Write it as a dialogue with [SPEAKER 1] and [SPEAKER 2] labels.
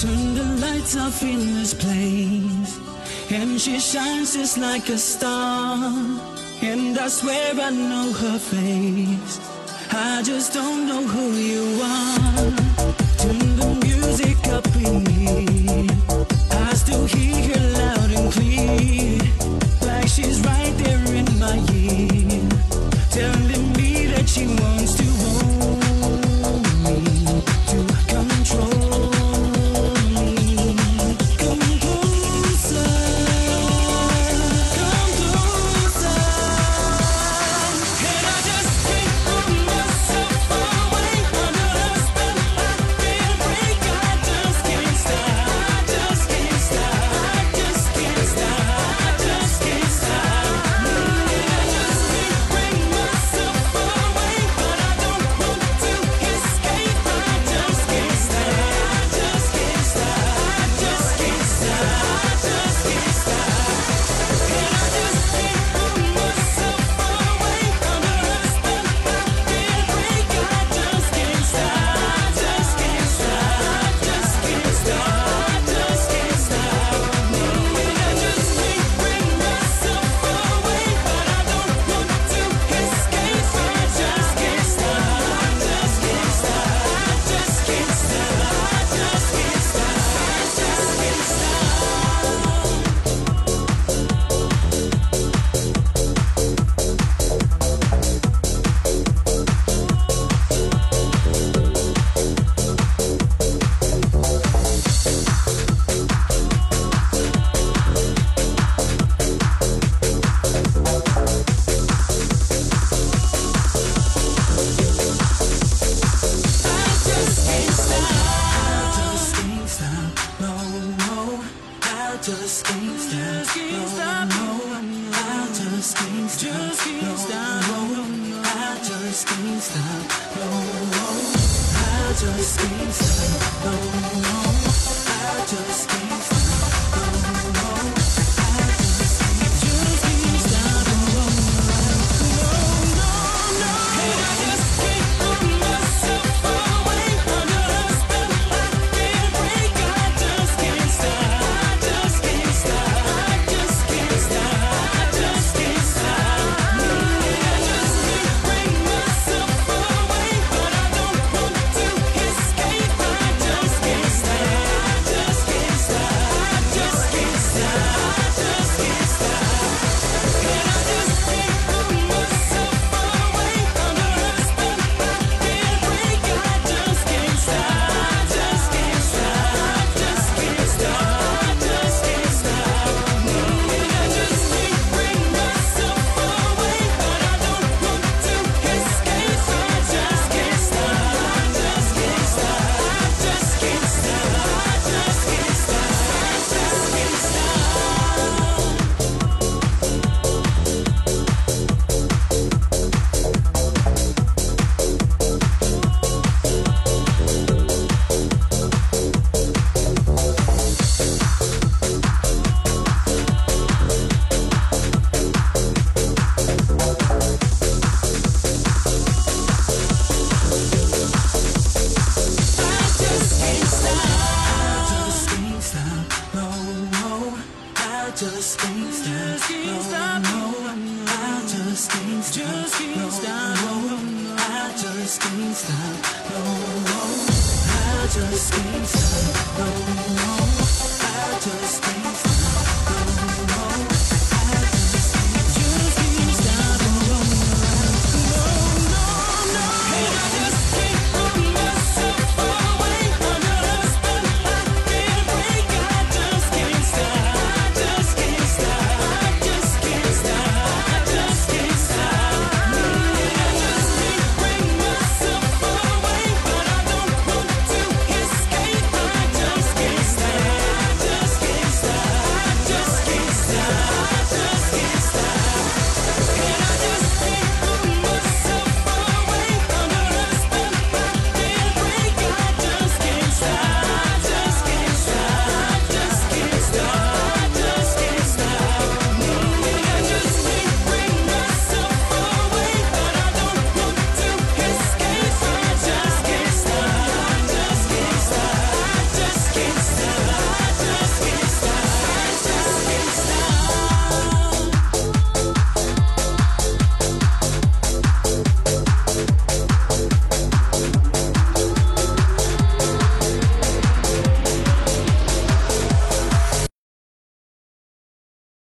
[SPEAKER 1] Turn the lights off in this place. And she shines just like a star. And I swear I know her face. I just don't know who you are. can't stop. Just can't stop. No, no, no. I just can't stop. No, no. I just can't stop. No, no. I just just can't stop. No, I just can't stop. Just can't stop. I just can't stop. No, I just can't stop. No.